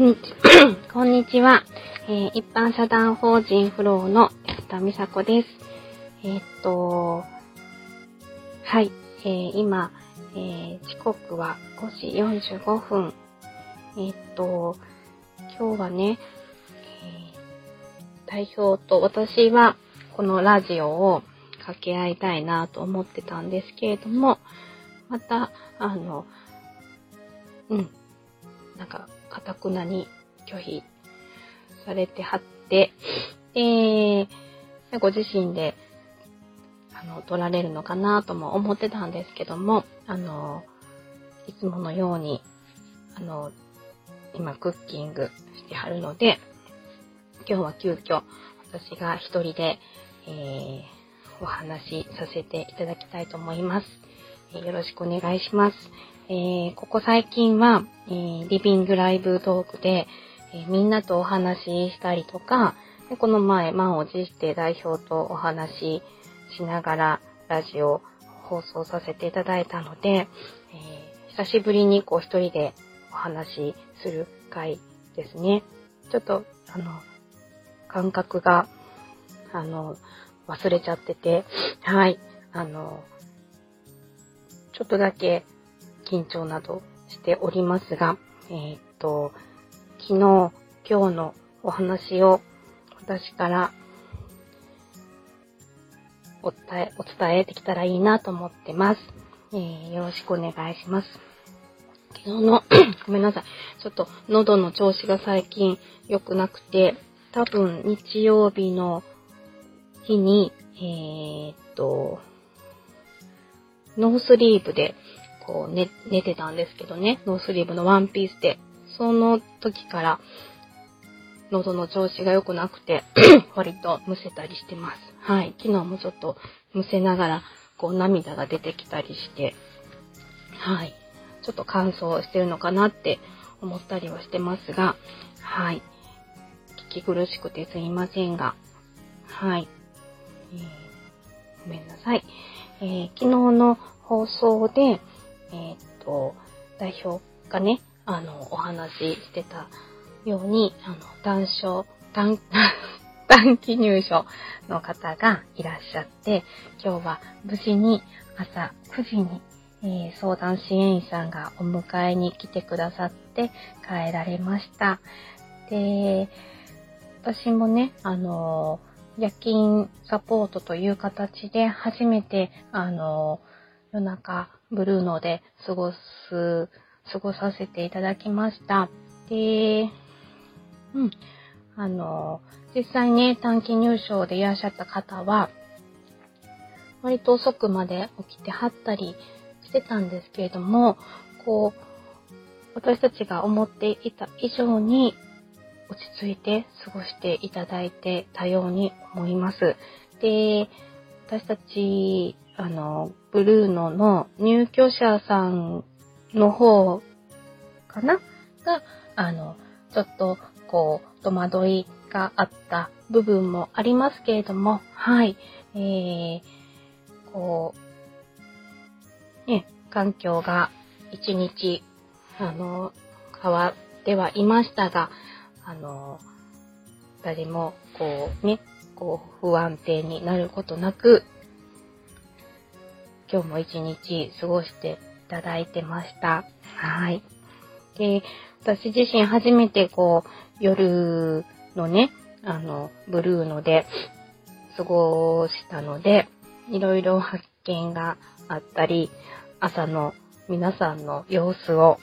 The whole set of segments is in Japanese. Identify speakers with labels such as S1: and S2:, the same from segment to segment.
S1: んにちこんにちは、えー一般社団法人フローの安田美佐子です。えーっと、はい、えー今、え時刻は5時45分。えっと、今日はね、え代表と私はこのラジオを掛け合いたいなと思ってたんですけれども、また、あの、うん、なんか、かたくなに拒否されてはって、で、ご自身で、あの、取られるのかなとも思ってたんですけども、あの、いつものように、あの、今クッキングしてはるので、今日は急遽私が一人で、えーお話しさせていただきたいと思います。えよろしくお願いします。えーここ最近は、えーリビングライブトークで、えーみんなとお話ししたりとか、でこの前、満を持して代表とお話ししながらラジオ放送させていただいたので、え久しぶりにこう一人でお話しする回ですね。ちょっと、あの、感覚が、あの、忘れちゃってて、はい、あの、ちょっとだけ緊張などしておりますが、えーっと、昨日、今日のお話を私からお伝え、お伝えできたらいいなと思ってます。えーよろしくお願いします。昨日の、ごめんなさい。ちょっと喉の調子が最近良くなくて、多分日曜日の日に、えーっと、ノースリーブで、こう寝、寝てたんですけどね。ノースリーブのワンピースで。その時から、喉の調子が良くなくて、割とむせたりしてます。はい。昨日もちょっとむせながら、こう涙が出てきたりして、はい。ちょっと乾燥してるのかなって思ったりはしてますが、はい。聞き苦しくてすいませんが、はい。えーごめんなさい。えー昨日の放送で、えーっと、代表がね、あの、お話ししてたように、あの、単勝、短、短期入所の方がいらっしゃって、今日は無事に朝9時に、えー相談支援員さんがお迎えに来てくださって帰られました。で、私もね、あの夜勤サポートという形で初めて、あの夜中ブルーノで過ごす、過ごさせていただきました。で、うん、あの実際ね、短期入所でいらっしゃった方は、割と遅くまで起きてはったりしてたんですけれども、こう、私たちが思っていた以上に落ち着いて過ごしていただいてたように思います。で、私たち、あの、ブルーノの入居者さんの方かな？が、あの、ちょっと、こう、戸惑いがあった部分もありますけれども、はい、えー、こう、ね、環境が一日、あの、変わってはいましたが、あの、誰も、こう、ね、こう、不安定になることなく、今日も一日過ごしていただいてました。はい。で、私自身初めてこう、夜のね、あの、ブルーので過ごしたので、いろいろ発見があったり、朝の皆さんの様子を、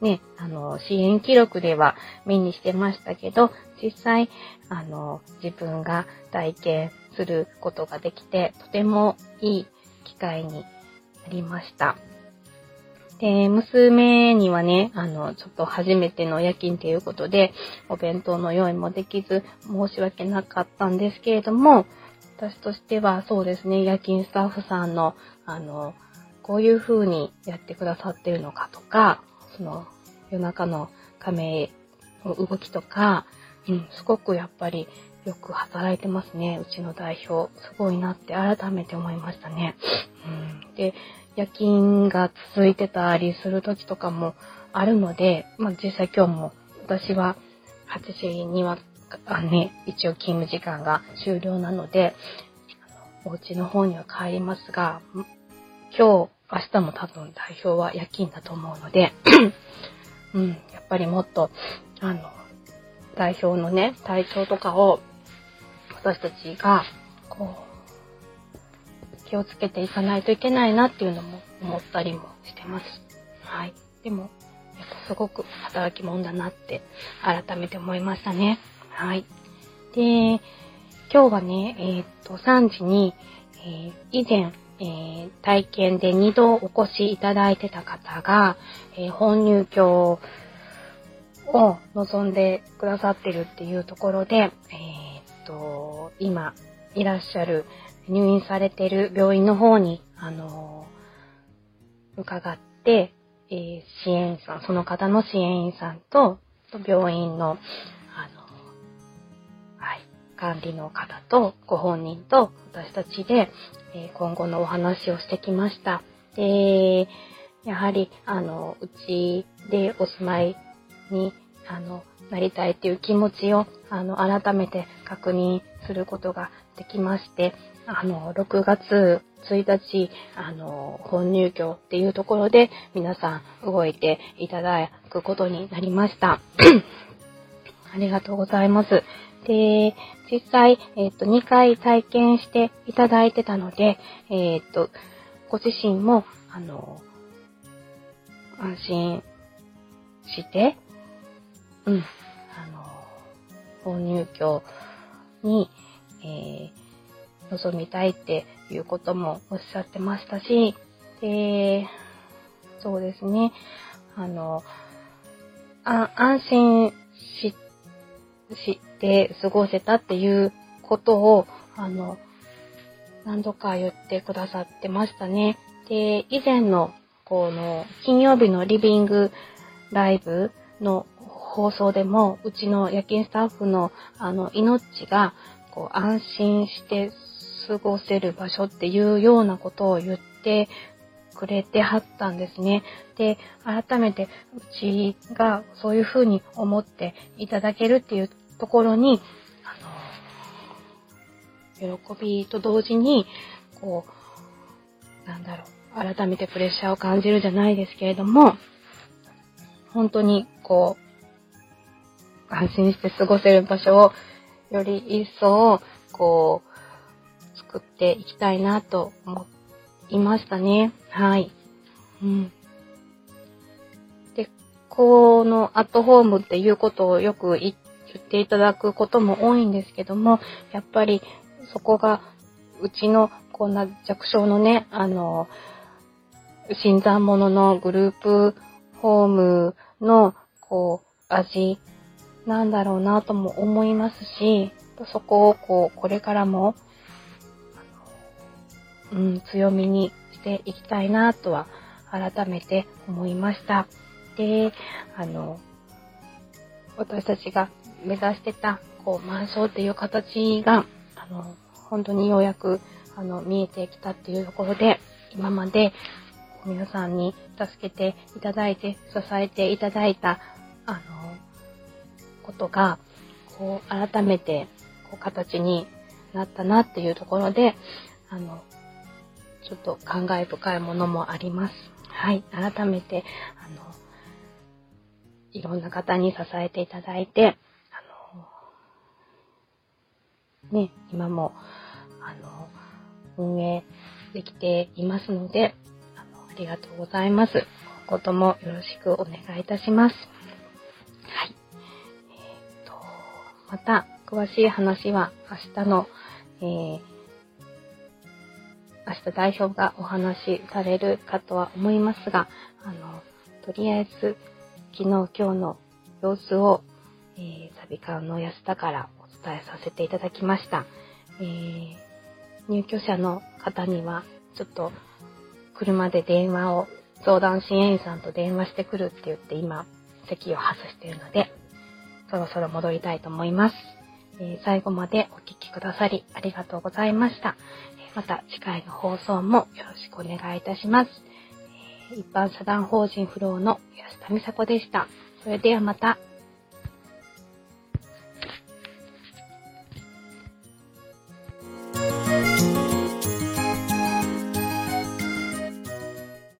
S1: ね、あの、支援記録では目にしてましたけど、実際、あの、自分が体験することができて、とてもいい機会になりました。で、娘にはね、あの、ちょっと初めての夜勤ということで、お弁当の用意もできず、申し訳なかったんですけれども、私としてはそうですね、夜勤スタッフさんの、あの、こういう風にやってくださってるのかとか、その、夜中の亀の動きとか、うん、すごくやっぱりよく働いてますね、うちの代表。すごいなって改めて思いましたね。うん、で、夜勤が続いてたりする時とかもあるので、まあ実際今日も私は8時には、あね、一応勤務時間が終了なので、お家の方には帰りますが、今日、明日も多分代表は夜勤だと思うので、うん、やっぱりもっと、あの、代表のね、体調とかを、私たちが、こう、気をつけていかないといけないなっていうのも思ったりもしてます。はい。でも、やっぱすごく働き者だなって改めて思いましたね。はい。で、今日はね、えー、っと、3時に、えー、以前、えー、体験で2度お越しいただいてた方が、え本入居を望んでくださってるっていうところで、えっと、今いらっしゃる入院されてる病院の方に、あの伺って、えー、支援員さん、その方の支援員さんと、病院の、あの、はい、管理の方と、ご本人と、私たちで、え、今後のお話をしてきました。で、やはり、あの、うちでお住まいに、あの、なりたいっていう気持ちを、あの、改めて確認することができまして、あの、6月1日、あの、本入居っていうところで皆さん動いていただくことになりました。ありがとうございます。で、実際、えっ、と、2回体験していただいてたので、えっ、と、ご自身も、あの、安心して、うん、あの、本入居に、えー望みたいっていうこともおっしゃってましたし、で、そうですね、あの、あ安心し、して過ごせたっていうことを、あの、何度か言ってくださってましたね。で、以前の、この、金曜日のリビングライブの放送でも、うちの夜勤スタッフの、あの、命が、こう、安心して過ごせる場所っていうようなことを言ってくれてはったんですね。で、改めてうちがそういうふうに思っていただけるっていうところに、あの、喜びと同時に、こう、なんだろう、改めてプレッシャーを感じるじゃないですけれども、本当にこうう、安心して過ごせる場所をより一層、こう、作っていきたいなと思いましたね。はい。うん。で、このアットホームっていうことをよく言っていただくことも多いんですけども、やっぱりそこがうちのこんな弱小のね、あの、新参者のグループホームの、こう、味なんだろうなとも思いますし、そこをこう、これからもうん、強みにしていきたいなとは改めて思いました。で、あの、私たちが目指してた、こう、満床っていう形が、あの、本当にようやく、あの、見えてきたっていうところで、今まで皆さんに助けていただいて、支えていただいた、あの、ことが、こう、改めて、こう、形になったなっていうところで、あの、ちょっと感慨深いものもあります。はい。改めて、あの、いろんな方に支えていただいて、あの、ね、今も、あの、運営できていますので、あの、ありがとうございます。今後ともよろしくお願いいたします。また、詳しい話は明日の、えー明日代表がお話しされるかとは思いますが、あの、とりあえず、昨日今日の様子を、えー、サビ館の安田からお伝えさせていただきました。えー、入居者の方には、ちょっと、車で電話を、相談支援員さんと電話してくるって言って今、席を外しているので、そろそろ戻りたいと思います。えー、最後までお聴きくださりありがとうございました。また次回の放送もよろしくお願いいたします。一般社団法人フローの安田美佐子でした。それではまた。